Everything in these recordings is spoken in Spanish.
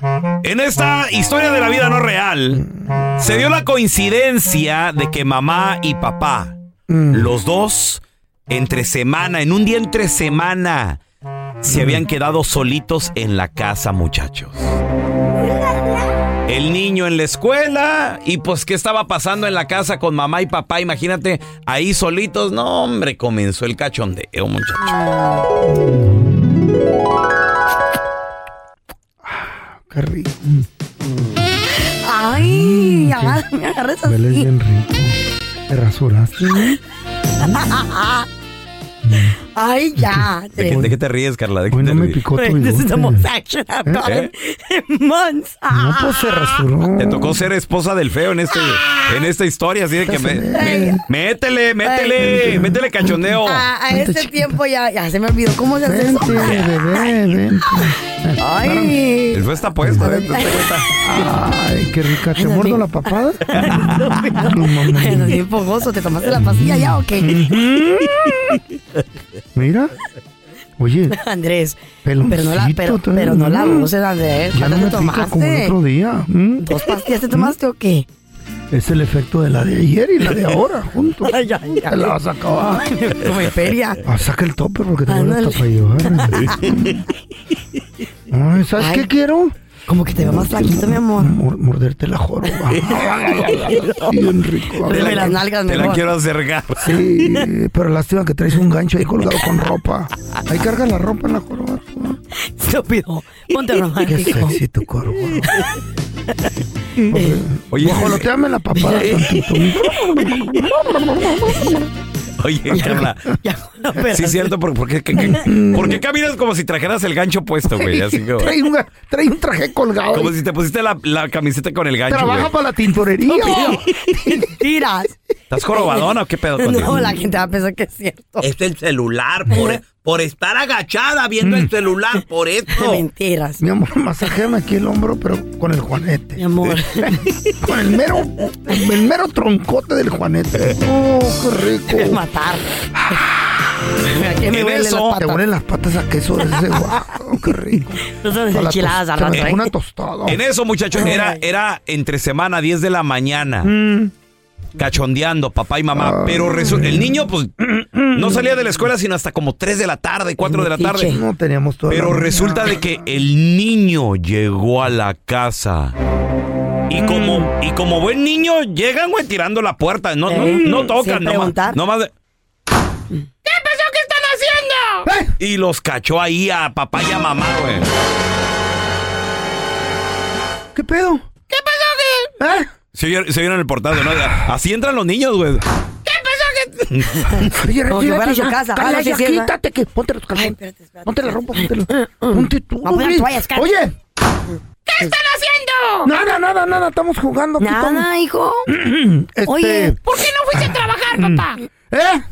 En esta historia de la vida no real, se dio la coincidencia de que mamá y papá, los dos, entre semana, en un día entre semana, se habían quedado solitos en la casa, muchachos. El niño en la escuela y pues qué estaba pasando en la casa con mamá y papá, imagínate, ahí solitos, no hombre, comenzó el cachondeo, muchachos. Qué rico. Ay, agar- me agarras Huele así. bien rico. ¿Te rasuraste? eh? Ay, ya. ¿De qué, de qué te ríes, Carla? ¿De qué Hoy te no me ríes? picó tu This is the most action I've gotten in months. No, pues se rasuró. Te tocó ser esposa del feo en este en esta historia, así de que me, me- métele, métele, métele cachondeo. A, a este tiempo ya, ya se me olvidó cómo se hace eso. Vente, bebé, vente. Ay. El feo está puesto, ¿eh? Cuenta. Ay, qué rica. ¿Te muerdo la papada? No, no, bien fogoso. ¿Te tomaste la pastilla ya o qué? Mira. Oye, Andrés. Pero no la, pero, pero no la voces, Andrés. Ya no ¿Cuántas me te pica como el tomaste? otro día. ¿Mm? ¿Dos pastillas te tomaste o qué? Es el efecto de la de ayer y la de ahora juntos. Ay, ay, ay. Te la vas a acabar. Como en feria. Ah, saca el tope porque te Ándale. hasta para llevar. Ay, ¿sabes Ay. qué quiero? Como que te veo más flaquito, mi amor. Mor- morderte la joroba. Bien rico. Deme las nalgas Te la mejor. quiero acercar. Sí, pero lástima que traes un gancho ahí colgado con ropa. Ahí carga la ropa en la joroba. tú. Estúpido. Ponte Qué romántico. sexy tu corvo. Oye, Guajoloteame la papada tantito. oye, Carla. Ya, Sí, es cierto, ¿por, por qué, qué- qué- por qué caminas como si trajeras el gancho puesto, güey? Así como, Trae un, trae un traje colgado. como si te pusiste la, la camiseta con el gancho, Trabaja güey. para la tintorería. Mentiras. ¿Estás jorobadona o qué pedo contigo? No, la gente va a pensar que es cierto. Es el celular, por, por estar agachada viendo el celular, por eso. Mentiras. Mi amor, masajéame aquí el hombro, pero con el juanete. Mi amor. Con el mero, el mero troncote del juanete. Oh, qué rico. matar. ¿Qué me huelen las patas? Te huelen las patas a queso de ese guau, qué rico. Enchiladas al rato, ¿eh? una tostada. En eso, muchachos, era, era entre semana, 10 de la mañana. Mm. Cachondeando, papá y mamá. Pero el niño, pues, no salía de la escuela sino hasta como 3 de la tarde, 4 de la tarde. No teníamos todo. Pero resulta de que el niño llegó a la casa. Y como, y como buen niño, llegan, güey, tirando la puerta. No, no, Eh, no tocan, nomás, nomás de- Y los cachó ahí a papá y a mamá, güey. ¿Qué pedo? ¿Qué pasó? ¿Qué? ¿Eh? Se vieron, se vieron el portal, ¿no? Así entran los niños, güey. ¿Qué pasó? ¿Qué? Oye, retírate su casa. Ah, sí, ya, ¿verdad? quítate que ponte los calzones. Ponte la ropa, ponte Ponte tú. A poner güey. toallas, cállate. Oye, ¿Qué están haciendo? nada, nada, nada, estamos jugando. Nada, hijo. Este, Oye. ¿Por qué no fuiste a trabajar, papá? ¿Eh?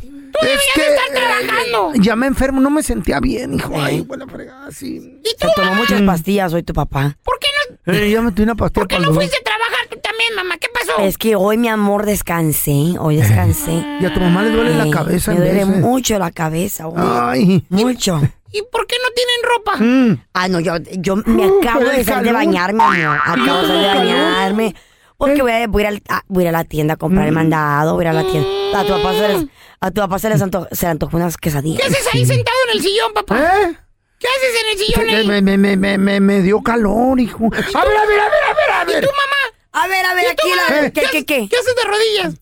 Tú debías de estar trabajando. ya me enfermo, no me sentía bien, hijo. Ay, buena fregada, sí. ¿Y tú, Se tomó mamá? muchas pastillas hoy tu papá. ¿Por qué no, Eh, ya me tuve una pastilla por qué no fuiste a trabajar tú también, mamá? ¿Qué pasó? Es que hoy, mi amor, descansé. Hoy descansé. Y a tu mamá le duele la cabeza Me duele veces. mucho la cabeza. hoy. Ay. Mucho. ¿Y por qué no tienen ropa? Mm. Ah, no, yo, yo me Uh, acabo de salir de bañarme, amor. Acabo de salir de bañarme. Porque voy a, voy, a ir al- a, voy a ir a la tienda a comprar el mandado, voy a ir a la tienda. A tu papá se, les- a tu papá se les antojó, se le antojó unas quesadillas. ¿Qué haces ahí sentado en el sillón, papá? ¿Eh? ¿Qué haces en el sillón ahí? Me, me, me, me, me, me dio calor, hijo. A ver, a ver, a ver, a ver, a ¿Y tú, mamá? A ver, a ver, ¿Y tú, aquí la... qué, qué? ¿Qué haces de rodillas?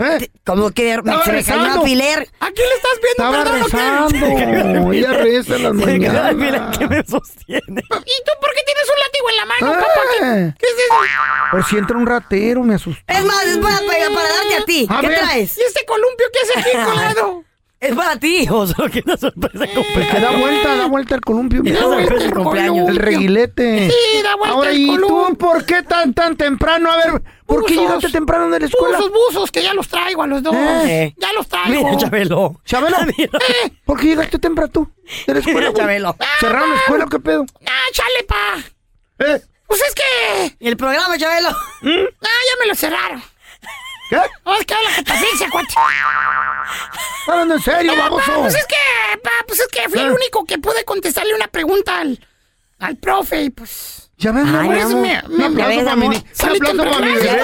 ¿Eh? Como que Estaba se me cayó un rezando. alfiler. ¿A quién le estás viendo? Estaba Perdón, ¿o qué? rezando. Ella reza en las Se me cayó un alfiler mañanas. que me sostiene. ¿Y tú por qué tienes un látigo en la mano, papá? ¿Qué, qué es eso? Por si entra un ratero, me asustó. Es más, es para, para, para darte a ti. A ¿Qué ver. traes? ¿Y este columpio qué hace aquí colgado? Es para ti, hijo. Solo que una sorpresa de Pues cumpleaños. que da vuelta, da vuelta el columpio. mira. Sorpresa de cumpleaños. El reguilete. Sí, da vuelta Ahora, el ¿y tú por qué tan, tan temprano? A ver, ¿por qué llegaste temprano de la escuela? Buzos, buzos, que ya los traigo a los dos. Eh. Ya los traigo. Mira, Chabelo. Chabelo, Eh, ¿por qué llegaste temprano tú de la escuela? Mira? Chabelo. ¿Cerraron la escuela o qué pedo? ah, chale, pa. ¿Eh? Pues es que... ¿Y el programa, Chabelo? Ah, ya me lo cerraron. ¿Qué? Vamos que la catafixia, cuate. Hablando en serio, baboso. Pues es que, pa, pues es que fui el Ah. único que pude contestarle una pregunta al, al profe y pues... Ya ves, amor. ¿Ya ves, mi amor? ¿Ya,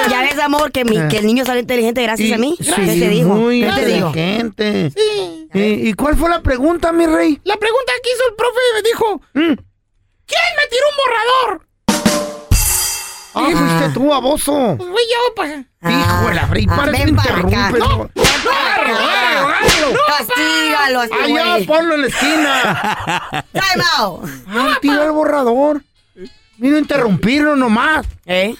ya ves, amor, que, mi, Eh. que el niño salió inteligente gracias Y- a mí? sí, ¿Qué te digo? Muy ¿Qué te digo? inteligente. Sí. ¿Y, y cuál fue la pregunta, mi rey? La pregunta que hizo el profe me dijo... Mm. ¿Quién me tiró un borrador? Ah, fuiste tú, baboso. Pues fui yo, pa. Hijo de la fri, Ah, para interrumpes. No, No. Castígalo, este Allá, ponlo en la esquina. Time out. Ay, tira el borrador. Vino a interrumpirlo nomás. ¿Eh?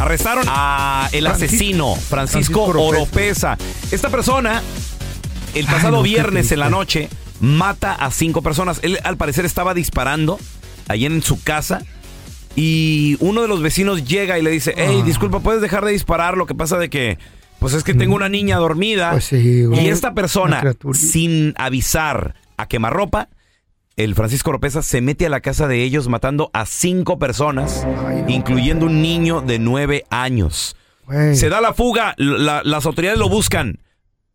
Arrestaron a el asesino Francisco, Francisco Oropesa. Esta persona, el pasado no, qué viernes en la noche, mata a cinco personas. Él al parecer estaba disparando allí en su casa. Y uno de los vecinos llega y le dice, hey, Ah. disculpa, ¿puedes dejar de disparar? Lo que pasa de que, pues es que tengo una niña dormida. Pues sí, güey. y esta persona, sin avisar a quemarropa, el Francisco Oropesa se mete a la casa de ellos matando a cinco personas, incluyendo un niño de nueve años. Güey. Se da la fuga, la- las autoridades lo buscan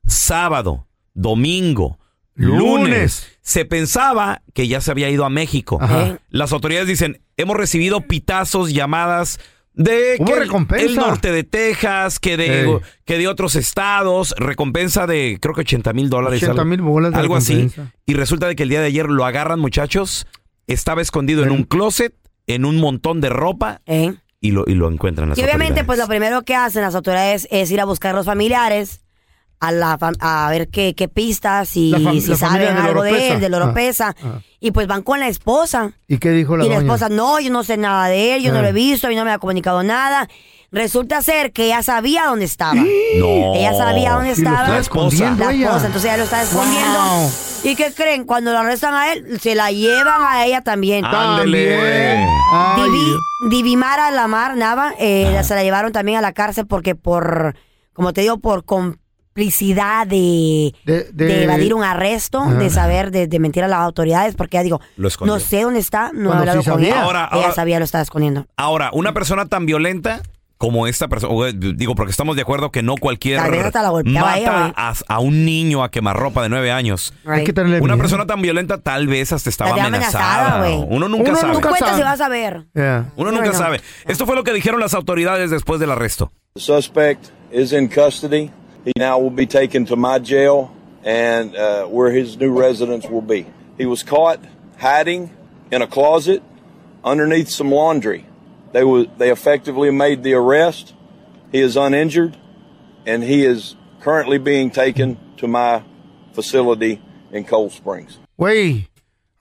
sábado, domingo, lunes. Se pensaba que ya se había ido a México. Ajá. Las autoridades dicen, hemos recibido pitazos, llamadas de que el- recompensa. el norte de Texas, que de, Ey. que de otros estados, recompensa de creo que 80 mil dólares. 80 algo- mil bolas de Algo así. Y resulta de que el día de ayer lo agarran, muchachos. Estaba escondido en un closet, en un montón de ropa, ¿Eh? y lo, y lo encuentran las Y obviamente, pues lo primero que hacen las autoridades es ir a buscar a los familiares, a, la, a ver qué, qué pistas y La si la saben algo de él, del Ah, Oropesa. ah. Y pues van con la esposa. ¿Y qué dijo la y la doña? esposa, no, yo no sé nada de él, yo no lo he visto, a mí no me ha comunicado nada. Resulta ser que ella sabía dónde estaba. No. Ella sabía dónde estaba. La esposa. La esposa, entonces ella lo está escondiendo. Wow. ¿Y qué creen? Cuando lo arrestan a él, se la llevan a ella también. Ándele. Divi- Divimara Lamar Nava, eh, se la llevaron también a la cárcel porque por, como te digo, por complicidad de, De- de, de- evadir un arresto, Ajá. de saber, de, de mentir a las autoridades, porque ya digo, no sé dónde está, no he hablado sí con ella. Ahora- ella ahora- sabía, lo estaba escondiendo. Ahora, una persona tan violenta como esta persona, digo, porque estamos de acuerdo que no cualquier la mata ella, güey. a, a un niño a quemarropa de nueve años. Right. Hay que tenerle Una miedo. persona tan violenta tal vez hasta estaba amenazada. amenazada. Uno nunca Uno sabe. nunca cuenta si vas a ver. Uno nunca sabe. Esto fue lo que dijeron las autoridades después del arresto. The suspect is in custody. He now will be taken to my jail and uh, where his new residence will be. He was caught hiding in a closet underneath some laundry. They was, they effectively made the arrest. He is uninjured and he is currently being taken to my facility in Cold Springs. Güey,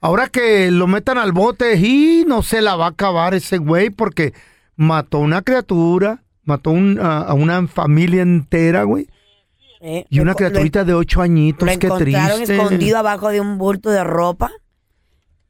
ahora que lo metan al bote, y no se la va a acabar ese güey porque mató una criatura, mató un- a, a una familia entera, güey. Eh, Y una criaturita de ocho añitos, Lo qué encontraron triste. escondido abajo de un bulto de ropa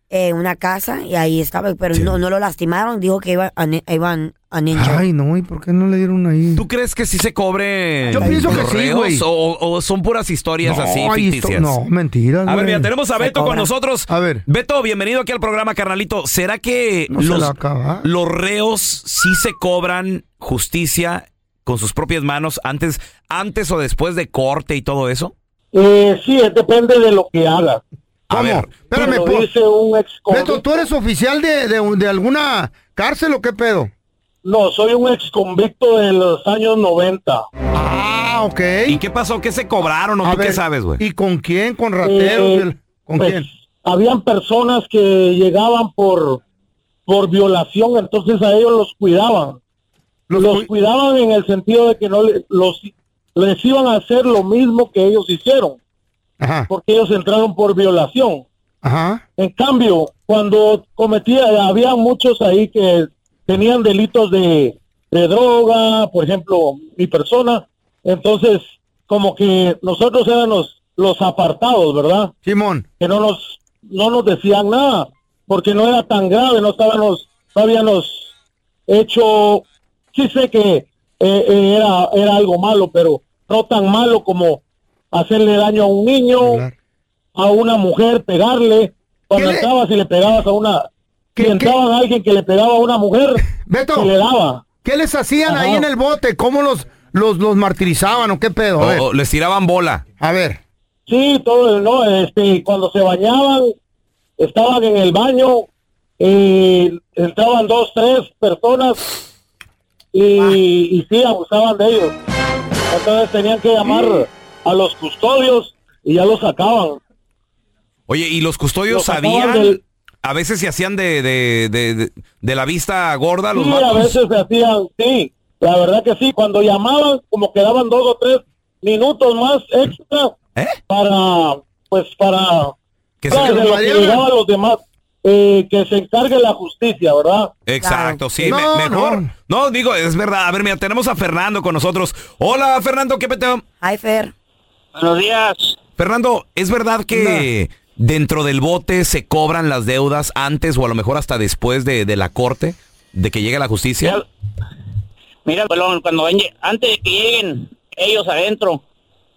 en una casa y ahí estaba, pero no, no lo lastimaron, dijo que iba a, iban a ninja. Ay, no, ¿y por qué no le dieron ahí? ¿Tú crees que sí se cobre Yo pienso que sí, güey. o, o son puras historias No, así ficticias? no, mentiras, A ver, mira, tenemos a Se Beto con nosotros. A ver. Beto, bienvenido aquí al programa, carnalito. ¿Será que No los, los reos sí se cobran justicia con sus propias manos antes, antes o después de corte y todo eso? Eh, sí, depende de lo que haga. A ver, Espérame, Lo po- dice un ex Beto, ¿tú eres oficial de, de, de alguna cárcel o qué pedo? No, soy un ex convicto de los años 90. Ah, ok. ¿Y qué pasó? ¿Qué se cobraron o A tú qué sabes, güey? ¿Y con quién? ¿Con rateros? Eh, ¿Con pues, quién? Habían personas que llegaban por, por violación, entonces a ellos los cuidaban. Los, cuidaban en el sentido de que no le- los les iban a hacer lo mismo que ellos hicieron, porque ellos entraron por violación. Ajá. En cambio, cuando cometía, había muchos ahí que tenían delitos de, de droga, por ejemplo, mi persona, entonces como que nosotros éramos los apartados, ¿verdad? Simón. Que no nos, no nos decían nada, porque no era tan grave, no estábamos, no habíamos hecho, sí sé que eh, eh, era, era algo malo, pero no tan malo como hacerle daño a un niño, a una mujer, pegarle. Cuando entrabas y le pegabas a una, si entraban a alguien que le pegaba a una mujer, se le daba. ¿Qué les hacían Ajá. ahí en el bote? ¿Cómo los, los, los martirizaban o qué pedo? A ver. O, o les tiraban bola. A ver. Sí, todo el, no, este, cuando se bañaban, estaban en el baño, y entraban dos, tres personas y, y sí, abusaban de ellos. Entonces tenían que llamar a los custodios y ya los sacaban. Oye, ¿y los custodios Los sabían? del- A veces se hacían de, de, de, la vista gorda los Sí, a veces se hacían, sí, la verdad que sí, cuando llamaban, como quedaban dos o tres minutos más extra para, pues para, ¿Eh? Que se- de lo que a los demás, eh, que se encargue la justicia, ¿verdad? Exacto, sí, No, me- mejor. No. digo, es verdad. A ver, mira, tenemos a Fernando con nosotros. Hola, Fernando, ¿qué peteo? Hi, Fer. Buenos días. Fernando, ¿es verdad que dentro del bote se cobran las deudas antes o a lo mejor hasta después de, de la corte? ¿De que llegue la justicia? Mira, cuando ven- antes de que lleguen ellos adentro,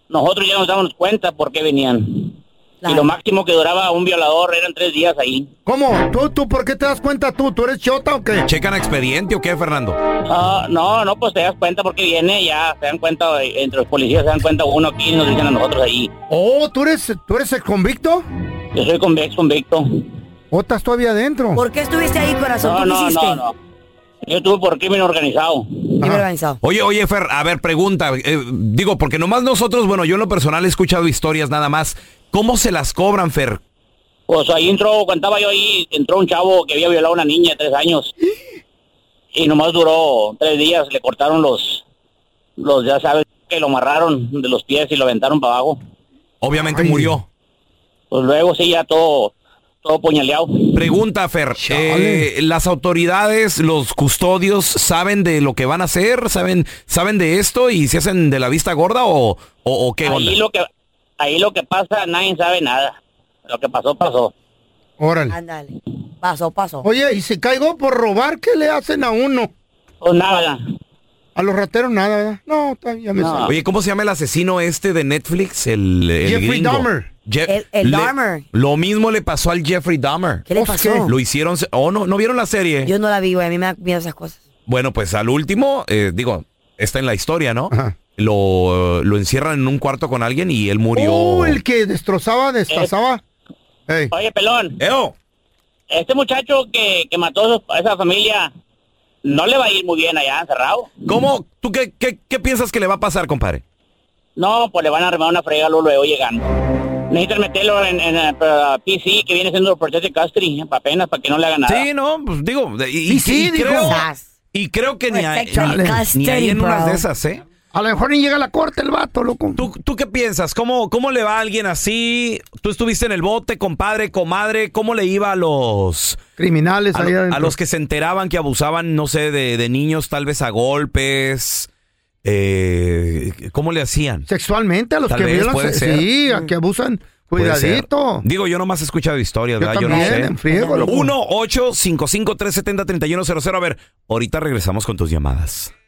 nosotros ya nos damos cuenta por qué venían. Y lo máximo que duraba un violador eran tres días ahí. ¿Cómo? ¿Tú, ¿Tú por qué te das cuenta tú? ¿Tú eres chota o qué? ¿Checan expediente o qué, Fernando? Ah, no, no, pues te das cuenta porque viene, ya se dan cuenta, eh, entre los policías se dan cuenta uno aquí y nos dicen a nosotros ahí. Oh, ¿tú eres, ¿tú eres el convicto? Yo soy convex, convicto. ¿O estás todavía adentro? ¿Por qué estuviste ahí, corazón? No, ¿Tú qué no, hiciste? no, no. Yo estuve por crimen organizado. Crimen organizado. Oye, oye, Fer, a ver, pregunta. eh, digo, porque nomás nosotros, bueno, yo en lo personal he escuchado historias nada más. ¿Cómo se las cobran, Fer? Pues ahí entró, cuando estaba yo ahí, entró un chavo que había violado a una niña de tres años. Y nomás duró tres días, le cortaron los, los, ya sabes, que lo amarraron de los pies y lo aventaron para abajo. Obviamente murió. Pues luego sí, ya todo, todo puñaleado. Pregunta, Fer. eh, ¿Las autoridades, los custodios, saben de lo que van a hacer? ¿Saben, saben de esto y se hacen de la vista gorda o, o, o qué onda? Ahí lo que, ahí lo que pasa, nadie sabe nada. Lo que pasó, pasó. Órale. Ándale. Pasó, pasó. Oye, ¿y si caigo por robar, qué le hacen a uno? Pues nada. A los rateros nada, ¿verdad? No, está- ya me sale. Oye, ¿cómo se llama el asesino este de Netflix? El, el Jeffrey gringo. Dahmer. Je- El- el le- Dahmer. Lo mismo le pasó al Jeffrey Dahmer. ¿Qué le pasó? Lo hicieron... Oh, no, ¿no vieron la serie? Yo no la vi, güey. A mí me da miedo esas cosas. Bueno, pues al último, eh, digo, está en la historia, ¿no? Lo, lo encierran en un cuarto con alguien y él murió. Oh, el que destrozaba, destazaba. Ey. Oye, pelón. Eo. Este muchacho que, que mató a esa familia, no le va a ir muy bien allá encerrado. ¿Cómo? ¿Tú qué, qué, qué piensas que le va a pasar, compadre? No, pues le van a armar una frega luego, luego llegando. Necesitan meterlo en, en eh, PC, que viene siendo Protected Custody, apenas para que no le hagan nada. Sí, no, pues digo, y, Sí, y- sí, y digo. creo, y creo que ni, hay- Chale. ni hay en unas de esas, ¿eh? A lo mejor ni llega a la corte el vato, loco. ¿Tú, tú qué piensas? ¿Cómo, ¿Cómo le va a alguien así? ¿Tú estuviste en el bote, compadre, comadre? ¿Cómo le iba a los... Criminales A, ahí lo- adentro. a los que se enteraban que abusaban, no sé, de, de niños, tal vez a golpes? Eh, ¿Cómo le hacían? Sexualmente a los Tal que vez, violan. puede se- ser. Sí, a que abusan. Cuidadito. Digo, yo nomás he escuchado historias, Yo ¿verdad? también, yo no sé. en friego, loco. 1 855 370 3100 A ver, ahorita regresamos con tus llamadas.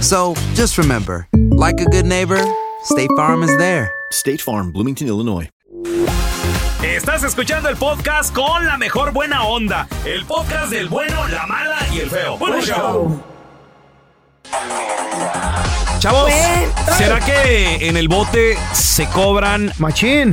So just remember, like a good neighbor, State Farm is there. State Farm, Bloomington, Illinois. Estás escuchando el podcast con la mejor buena onda. El podcast del bueno, la mala y el feo. Bueno, show. Chavos, ¿será que en el bote se cobran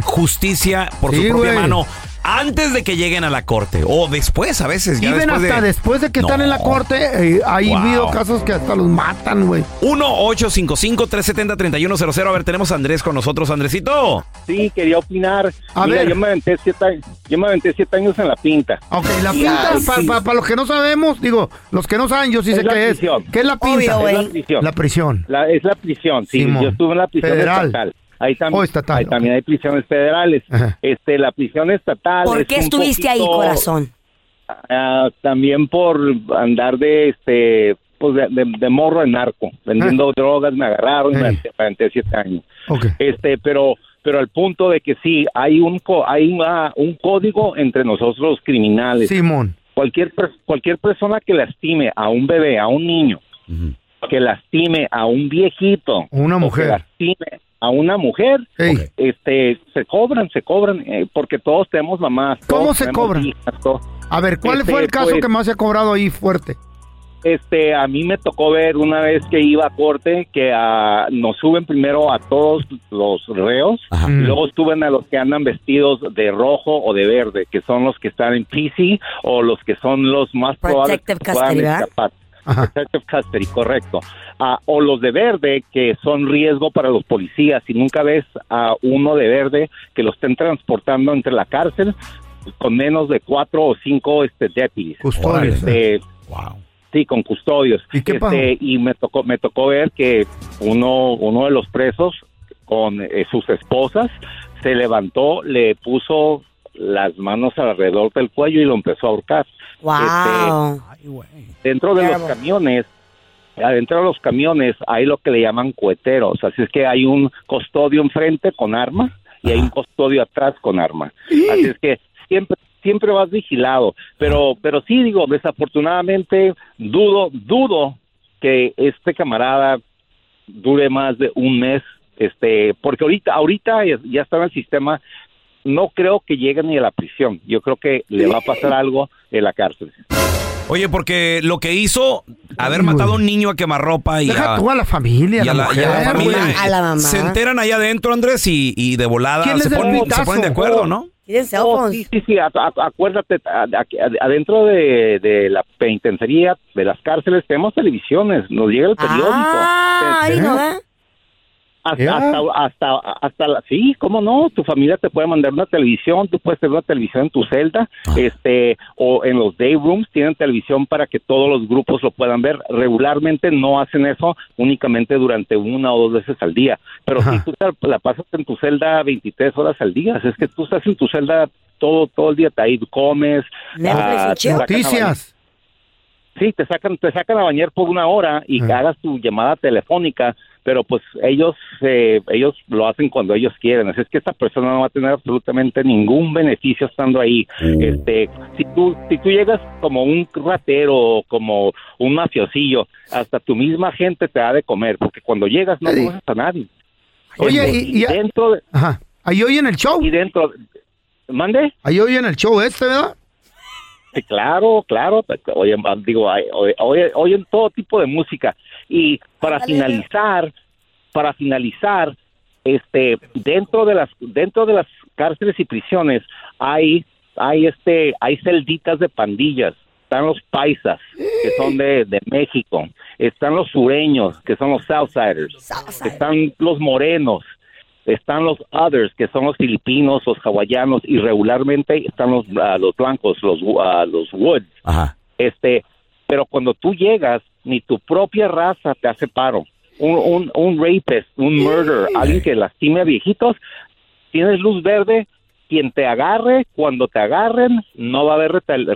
justicia por Sí, su propia güey. mano antes de que lleguen a la corte? O después, a veces, ya después hasta de... después de que están en la corte, eh, hay Wow. habido casos que hasta los matan, güey. 1-855-370-3100. A ver, tenemos a Andrés con nosotros. Andresito. Sí, quería opinar. A Mira, ver. yo me aventé siete, yo me aventé siete años en la pinta. Ok, la pinta, para sí. los que no sabemos, digo, los que no saben, yo sí Es sé qué es. ¿Qué es la pinta? Obvio, Es la güey. prisión. La prisión. La- es la prisión, sí. Simón. Yo estuve en la prisión Federal. estatal. Ahí también, Oh, estatal, ahí también hay prisiones federales. Este, la prisión estatal. ¿Por es qué estuviste ahí, corazón? ah, también por andar de este, pues de, de- de morro en narco, vendiendo drogas, me agarraron, me aventé- me aventé siete años. Este, pero pero al punto de que sí hay un co- hay una- un código entre nosotros los criminales. Simón. Cualquier cualquier persona que lastime a un bebé, a un niño, que lastime a un viejito, Una mujer. que lastime a una mujer, este, se cobran, se cobran, eh, porque todos tenemos mamás. ¿Cómo todos se cobran? A ver, ¿cuál Este, fue el caso pues, que más se ha cobrado ahí fuerte? Este, a mí me tocó ver una vez que iba a corte que ah, nos suben primero a todos los reos, y luego suben a los que andan vestidos de rojo o de verde, que son los que están en PC o los que son los más probables que. Protective custody, correcto. Ah, o los de verde, que son riesgo para los policías. Y nunca ves a uno de verde que lo estén transportando entre la cárcel con menos de cuatro o cinco este, deputies. Custodios, Este, Sí, con custodios. ¿Y qué? Este, y me tocó, me tocó ver que uno, uno de los presos con eh, sus esposas se levantó, le puso las manos alrededor del cuello y lo empezó a ahorcar. Wow. Este, dentro de los camiones, adentro de los camiones hay lo que le llaman cueteros, así es que hay un custodio enfrente con arma y hay un custodio atrás con arma. Así es que siempre siempre vas vigilado, pero pero sí digo, desafortunadamente dudo dudo que este camarada dure más de un mes este, porque ahorita, ahorita ya ya está en el sistema, no creo que llegue ni a la prisión, yo creo que le va a pasar algo en la cárcel. Oye, porque lo que hizo, haber matado a un niño a quemarropa y Deja a, tú a la familia, y a la, y mujer, a la familia, eh, se enteran allá adentro, Andrés, y, y de volada ¿Quién se ponen, se ponen de acuerdo, ¿no? Oh, sí, sí, sí, acuérdate, adentro de, de la penitenciaría, de las cárceles, tenemos televisiones, nos llega el periódico. Ah, ahí no, ¿eh? Hasta, hasta, hasta, hasta la, sí, cómo no, tu familia te puede mandar una televisión, tú puedes tener una televisión en tu celda, este, o en los day rooms tienen televisión para que todos los grupos lo puedan ver. Regularmente no hacen eso únicamente durante una o dos veces al día, pero si tú te la pasas en tu celda 23 horas al día, es que tú estás en tu celda todo, todo el día, te ahí comes, ah, Noticias. Sí, te sacan, te sacan a bañar por una hora y que hagas tu llamada telefónica, pero pues ellos, eh, ellos lo hacen cuando ellos quieren. Así es que esta persona no va a tener absolutamente ningún beneficio estando ahí. Este, si tú, si tú llegas como un ratero o como un mafiosillo, hasta tu misma gente te da de comer, porque cuando llegas no conoces a nadie. Oye, Este, y- y- dentro de- Ajá. Ahí oyen el show. y dentro, mande. Ahí oyen el show este, ¿verdad? Claro, claro. Oyen, digo, oye- oye- oyen todo tipo de música. Y para finalizar, para finalizar, este, dentro de las, dentro de las cárceles y prisiones hay, hay este, hay celditas de pandillas. Están los paisas, que son de, de México. Están los sureños, que son los Southsiders. Están los morenos. Están los others, que son los filipinos, los hawaianos, y regularmente están los, ah, los blancos, los, ah, los woods. Este, pero cuando tú llegas, ni tu propia raza te hace paro. Un, un, un rapist, un murder, alguien que lastime a viejitos, tienes luz verde, quien te agarre, cuando te agarren, no va a haber retal-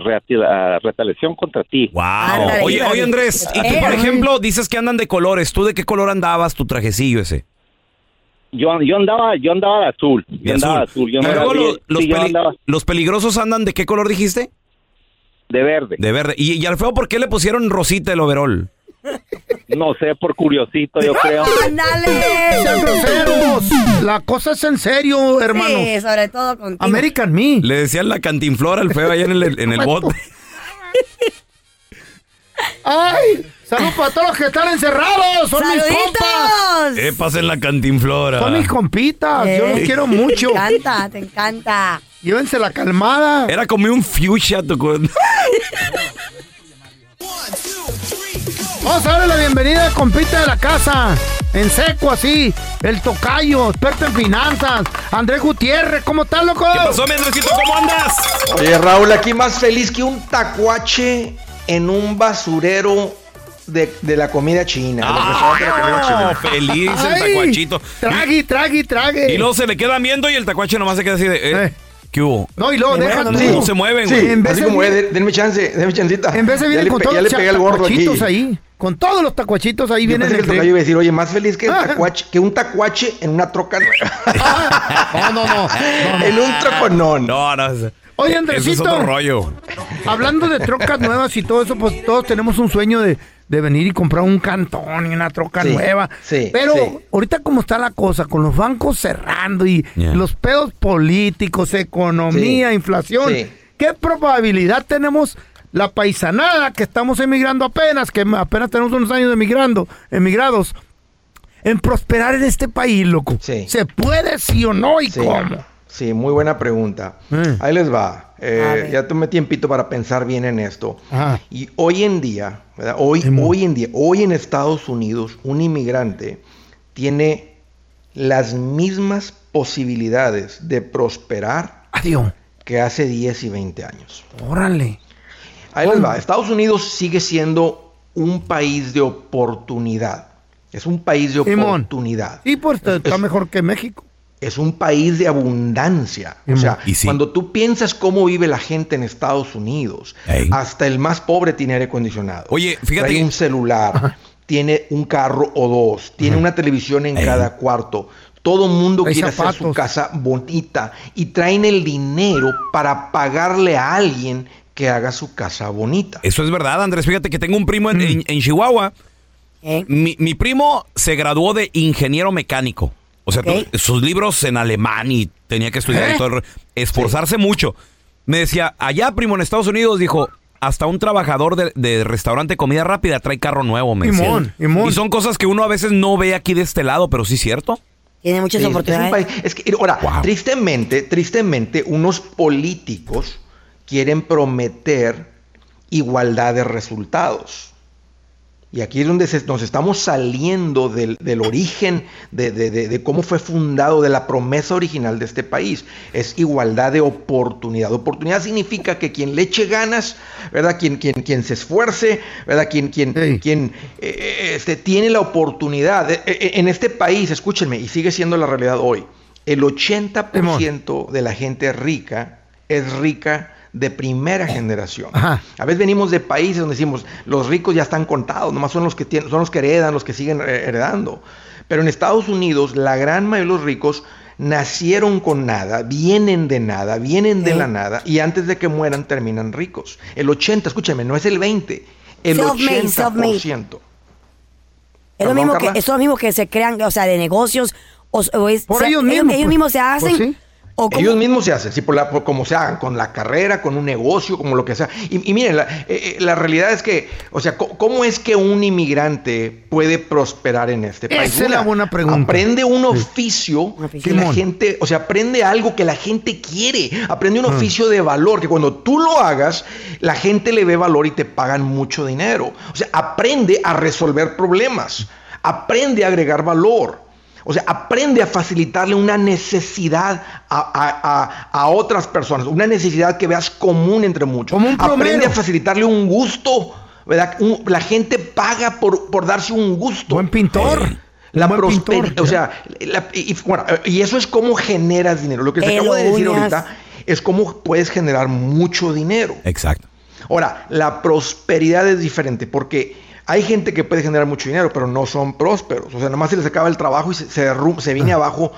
ah, retaliación contra ti. Wow. Oye, oye, Andrés, y tú, por ejemplo, dices que andan de colores. ¿Tú de qué color andabas tu trajecillo ese? Yo, yo andaba, yo andaba de azul. Yo andaba de azul. azul. Yo luego los, sí, peli- andaba los peligrosos andan de qué color dijiste? De verde. De verde. ¿Y, y al feo por qué le pusieron rosita el overol? No sé, por curiosito, yo creo. Groseros. La cosa es en serio, hermano. Sí, sobre todo contigo. American Me. Le decían la cantinflora al feo allá en el, en el bote. ¡Ay! ¡Salud para todos los que están encerrados! ¡Son mis compas! Eh, pasen la cantinflora. Son mis compitas. Yo los Eh, quiero mucho. Te encanta, te encanta. Llévense la calmada. Era como un fuchsia tu Vamos a darle la bienvenida al compita de la casa. En seco, así. El tocayo, experto en finanzas. Andrés Gutiérrez, ¿cómo estás, loco? ¿Qué pasó, mi Andresito? ¿Cómo andas? Oye, Raúl, aquí más feliz que un tacuache en un basurero de, de la comida china. restaurante de la comida china. Oh, feliz el Ay, tacuachito. Trague, trague, trague. Y luego se le quedan viendo y el tacuache nomás se queda así de... Eh, ¿Qué hubo? No, y luego deja. No se mueven, Sí. En vez así de como, eh, denme chance, denme chancita. En vez de vienen con todos ya los le pegué al gordo aquí. tacuachitos ahí. Con todos los tacuachitos ahí Yo vienen pensé que el iba a decir, oye, más feliz que, el tacuache, que un tacuache en una troca nueva. No, no, no. en un troconón. No, no. Oye, Eso es Andresito. otro rollo. Hablando de trocas nuevas y todo eso, pues todos tenemos un sueño de, de venir y comprar un cantón y una troca Sí, nueva. sí, Pero sí. ahorita como está la cosa, con los bancos cerrando y Yeah. los pedos políticos, economía, Sí, inflación, sí. ¿qué probabilidad tenemos la paisanada que estamos emigrando apenas, que apenas tenemos unos años emigrando, emigrados, en prosperar en este país, loco? ¿Se puede sí o no y Sí. cómo? Sí, muy buena pregunta. Ahí les va. Eh, ya tomé tiempito para pensar bien en esto. Ajá. Y hoy en día, ¿verdad? Hoy, hoy en día, hoy en Estados Unidos, un inmigrante tiene las mismas posibilidades de prosperar Adiós. que hace 10 y 20 años. Órale. Ahí les va. Estados Unidos sigue siendo un país de oportunidad. Es un país de oportunidad. Y pues está mejor que México. Es un país de abundancia. O sea, Y sí. cuando tú piensas cómo vive la gente en Estados Unidos, hasta el más pobre tiene aire acondicionado. Oye, fíjate Trae un celular, tiene un carro o dos, tiene una televisión en cada cuarto. Todo mundo Hay quiere hacer su casa bonita y traen el dinero para pagarle a alguien que haga su casa bonita. Eso es verdad, Andrés. Fíjate que tengo un primo en, en- en Chihuahua. Mi, mi primo se graduó de ingeniero mecánico. O sea, tú- sus libros en alemán y tenía que estudiar ¿Eh? y todo, esforzarse mucho. Me decía, allá, primo, en Estados Unidos, dijo, hasta un trabajador de, de restaurante comida rápida trae carro nuevo, me decía. Y son cosas que uno a veces no ve aquí de este lado, pero sí es cierto. Tiene muchas Sí, es un oportunidades. país- es que, ahora, tristemente, tristemente, unos políticos quieren prometer igualdad de resultados. Y aquí es donde se- nos estamos saliendo del, del origen de, de- de- de cómo fue fundado, de la promesa original de este país. Es igualdad de oportunidad. Oportunidad significa que quien le eche ganas, ¿verdad? Quien, quien, quien se esfuerce, ¿verdad? Quien, quien, quien eh, este, tiene la oportunidad. Eh, eh, en este país, escúchenme, y sigue siendo la realidad hoy, el 80% de la gente rica es rica de primera generación. A veces venimos de países donde decimos, los ricos ya están contados, nomás son los que tienen, son los que heredan, los que siguen heredando. Pero en Estados Unidos, la gran mayoría de los ricos nacieron con nada, vienen de nada, vienen de la nada, y antes de que mueran terminan ricos. El 80, escúchame, no es el 20, el Self-made, 80%. self-made. Es lo, Perdón, mismo que, Carla. es lo mismo que se crean, o sea, de negocios. O, o es- Por se- ellos mismos, Ellos pues. mismos se hacen. Pues sí. O como- Ellos mismos se hacen, sí, por la, por como se hagan, con la carrera, con un negocio, como lo que sea. Y, y miren, la, eh, eh, la realidad es que, o sea, ¿cómo es que un inmigrante puede prosperar en este país? Esa es la Una, buena pregunta. Aprende un oficio que la gente, o sea, aprende algo que la gente quiere. Aprende un Ah. oficio de valor, que cuando tú lo hagas, la gente le ve valor y te pagan mucho dinero. O sea, aprende a resolver problemas. Aprende a agregar valor. O sea, aprende a facilitarle una necesidad a, a- a- a otras personas, una necesidad que veas común entre muchos. aprende a facilitarle un gusto, ¿verdad? Un- la gente paga por, por darse un gusto. Buen pintor. La buen prosperidad, pintor, o sea, la- y, bueno, y eso es cómo generas dinero. Lo que te acabo de decir ahorita es cómo puedes generar mucho dinero. Exacto. Ahora, la prosperidad es diferente porque hay gente que puede generar mucho dinero, pero no son prósperos. O sea, nomás se les acaba el trabajo y se, se, se viene abajo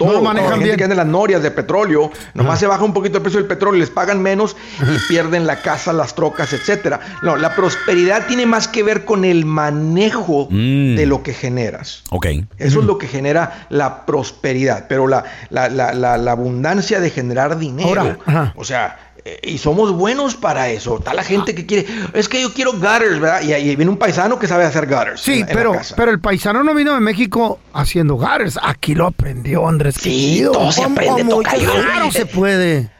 todo. No manejan gente bien. que anda en las norias de petróleo, nomás se baja un poquito el precio del petróleo, les pagan menos y pierden la casa, las trocas, etcétera. No, la prosperidad tiene más que ver con el manejo de lo que generas. Ok. Eso es lo que genera la prosperidad, pero la, la, la, la, abundancia de generar dinero. Ahora, o sea, y somos buenos para eso. Está la gente que quiere, es que yo quiero gutters, ¿verdad? Y ahí viene un paisano que sabe hacer gutters. Sí, en en pero, pero el paisano no vino de México haciendo gutters. Aquí lo aprendió Andrés. Sí, todo se ¿Cómo- aprende, tocayo. Claro se puede.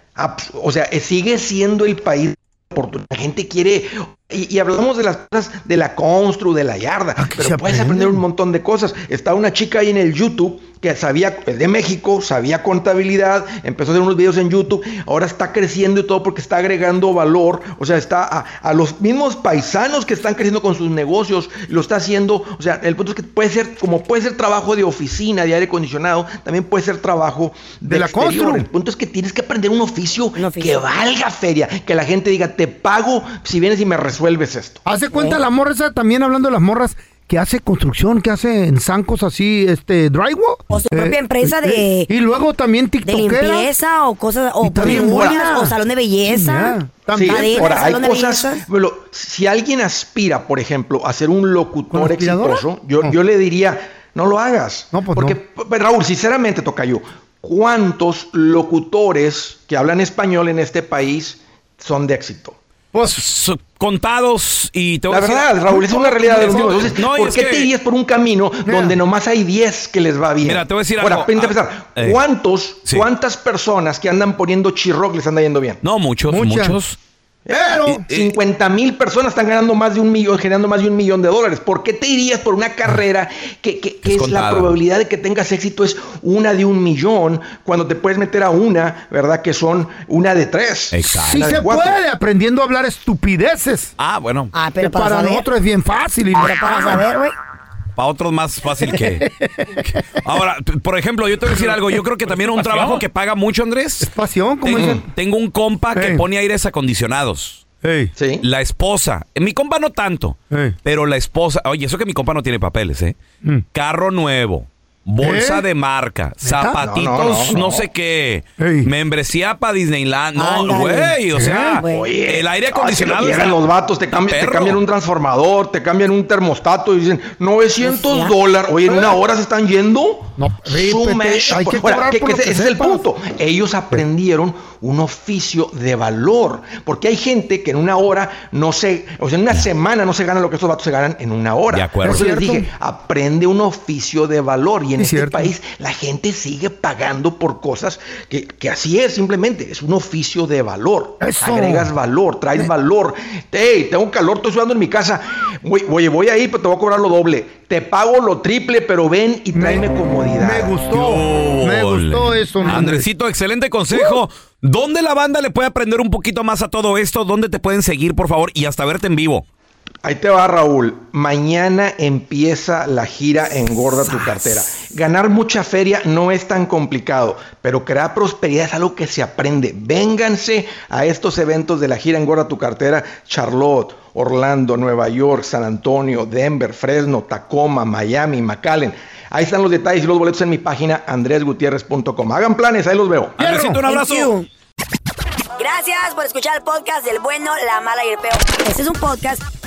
O sea, sigue siendo el país. La gente quiere. Y, y hablamos de las cosas de la constru, de la yarda. pero puedes aprender un montón de cosas. Está una chica ahí en el YouTube que sabía, es de México, sabía contabilidad, empezó a hacer unos videos en YouTube, ahora está creciendo y todo porque está agregando valor. O sea, está a, a los mismos paisanos que están creciendo con sus negocios, lo está haciendo. O sea, el punto es que puede ser, como puede ser trabajo de oficina, de aire acondicionado, también puede ser trabajo de, De la constru. El punto es que tienes que aprender un oficio, que valga feria, que la gente diga, te pago si vienes y me resuelves esto. Hace cuenta la morra esa, también hablando de las morras, que hace construcción, que hace en zancos así, este, drywall. O su propia empresa de- Y luego también de tiktokera. limpieza o cosas, o salón de belleza. Sí, ahora, hay de cosas, bueno, si alguien aspira, por ejemplo, a ser un locutor exitoso, yo, yo le diría, no lo hagas. Porque, p- Raúl, sinceramente, toca yo, ¿cuántos locutores que hablan español en este país son de éxito? Pues contados y te voy La a decir- verdad, Raúl, es una realidad de los mismos. Entonces, No, ¿por qué que- te irías por un camino donde nomás hay 10 que les va bien? Mira, te voy a decir Ahora, algo. pinta Ah, pensar, eh. ¿cuántos, ¿cuántas personas que andan poniendo chirroc les anda yendo bien? No, muchos, Muchas. muchos. Pero 50 mil personas están ganando más de un millón, generando más de un millón de dólares. ¿Por qué te irías por una carrera que, que- que Es es, la probabilidad de que tengas éxito es una de un millón cuando te puedes meter a una, ¿verdad? Que son una de tres. Exacto. Sí se cuatro. puede, aprendiendo a hablar estupideces. Ah, bueno. Ah, pero para, para nosotros es bien fácil. Y Pero para saber, güey. Para otros más fácil que. que- Ahora, por ejemplo, yo te voy a decir algo. Yo creo que también un pasión. trabajo que paga mucho, Andrés. Es pasión, como tengo, dicen. tengo un compa que pone aires acondicionados. La esposa. Mi compa no tanto. Pero la esposa. Oye, eso que mi compa no tiene papeles, ¿eh? Carro nuevo. Bolsa ¿Eh? de marca, zapatitos, No, no, no, no, no. sé qué, membresía para Disneyland, no, güey, o sea, ¿Eh? Oye, el aire no, acondicionado. lo está- llegan los vatos, te cambian, te cambian un transformador, te cambian un termostato y dicen 900 dólares. Oye, en una hora se están yendo. Sumesh. hay que Ahora, cobrar ¿qué- por qué lo que ese es el punto. Ellos aprendieron un oficio de valor. Porque hay gente que en una hora no se, o sea, en una semana no se gana lo que estos vatos se ganan en una hora. De acuerdo. Por eso les dije, aprende un oficio de valor. Y en Es este cierto. país la gente sigue pagando por cosas que, que así es, simplemente. Es un oficio de valor. Eso. Agregas valor, traes valor. Hey, tengo calor, estoy sudando en mi casa. Voy- Oye, voy a ir, pero te voy a cobrar lo doble. Te pago lo triple, pero ven y tráeme comodidad. Me gustó. Me gustó eso. hombre. Andresito, excelente consejo. ¿Dónde la banda le puede aprender un poquito más a todo esto? ¿Dónde te pueden seguir, por favor? Y hasta verte en vivo. Ahí te va, Raúl. Mañana empieza la gira Engorda tu cartera. Ganar mucha feria no es tan complicado, pero crear prosperidad es algo que se aprende. Vénganse a estos eventos de la gira Engorda tu cartera. Charlotte, Orlando, Nueva York, San Antonio, Denver, Fresno, Tacoma, Miami, McAllen. Ahí están los detalles y los boletos en mi página andresgutierrez.com. Hagan planes, ahí los veo. Andresito, un abrazo. Gracias por escuchar el podcast del bueno, la mala y el peor. Este es un podcast